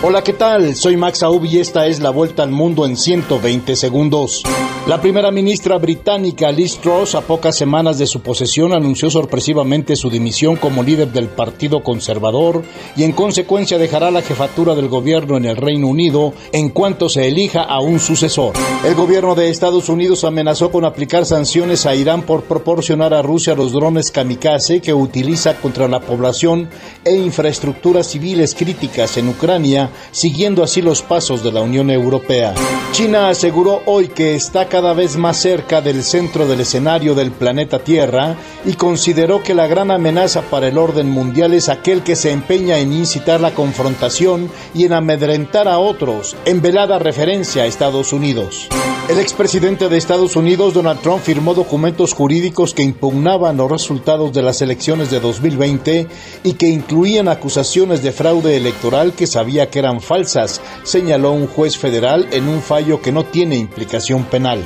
Hola, ¿qué tal? Soy Max Aub y esta es la vuelta al mundo en 120 segundos. La primera ministra británica Liz Truss, a pocas semanas de su posesión, anunció sorpresivamente su dimisión como líder del Partido Conservador y en consecuencia dejará la jefatura del gobierno en el Reino Unido en cuanto se elija a un sucesor. El gobierno de Estados Unidos amenazó con aplicar sanciones a Irán por proporcionar a Rusia los drones kamikaze que utiliza contra la población e infraestructuras civiles críticas en Ucrania siguiendo así los pasos de la Unión Europea. China aseguró hoy que está cada vez más cerca del centro del escenario del planeta Tierra y consideró que la gran amenaza para el orden mundial es aquel que se empeña en incitar la confrontación y en amedrentar a otros, en velada referencia a Estados Unidos. El expresidente de Estados Unidos, Donald Trump, firmó documentos jurídicos que impugnaban los resultados de las elecciones de 2020 y que incluían acusaciones de fraude electoral que sabía que eran falsas, señaló un juez federal en un fallo que no tiene implicación penal.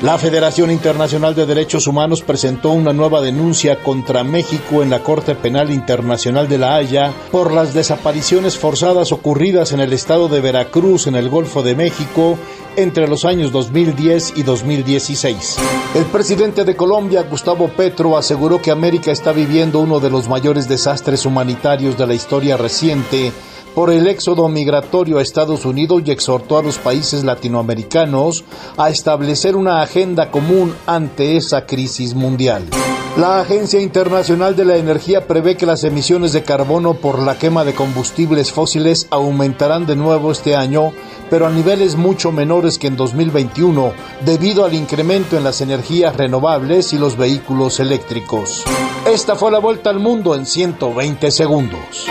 La Federación Internacional de Derechos Humanos presentó una nueva denuncia contra México en la Corte Penal Internacional de La Haya por las desapariciones forzadas ocurridas en el estado de Veracruz en el Golfo de México entre los años 2010 y 2016. El presidente de Colombia, Gustavo Petro, aseguró que América está viviendo uno de los mayores desastres humanitarios de la historia reciente por el éxodo migratorio a Estados Unidos y exhortó a los países latinoamericanos a establecer una agenda común ante esa crisis mundial. La Agencia Internacional de la Energía prevé que las emisiones de carbono por la quema de combustibles fósiles aumentarán de nuevo este año, pero a niveles mucho menores que en 2021, debido al incremento en las energías renovables y los vehículos eléctricos. Esta fue la vuelta al mundo en 120 segundos.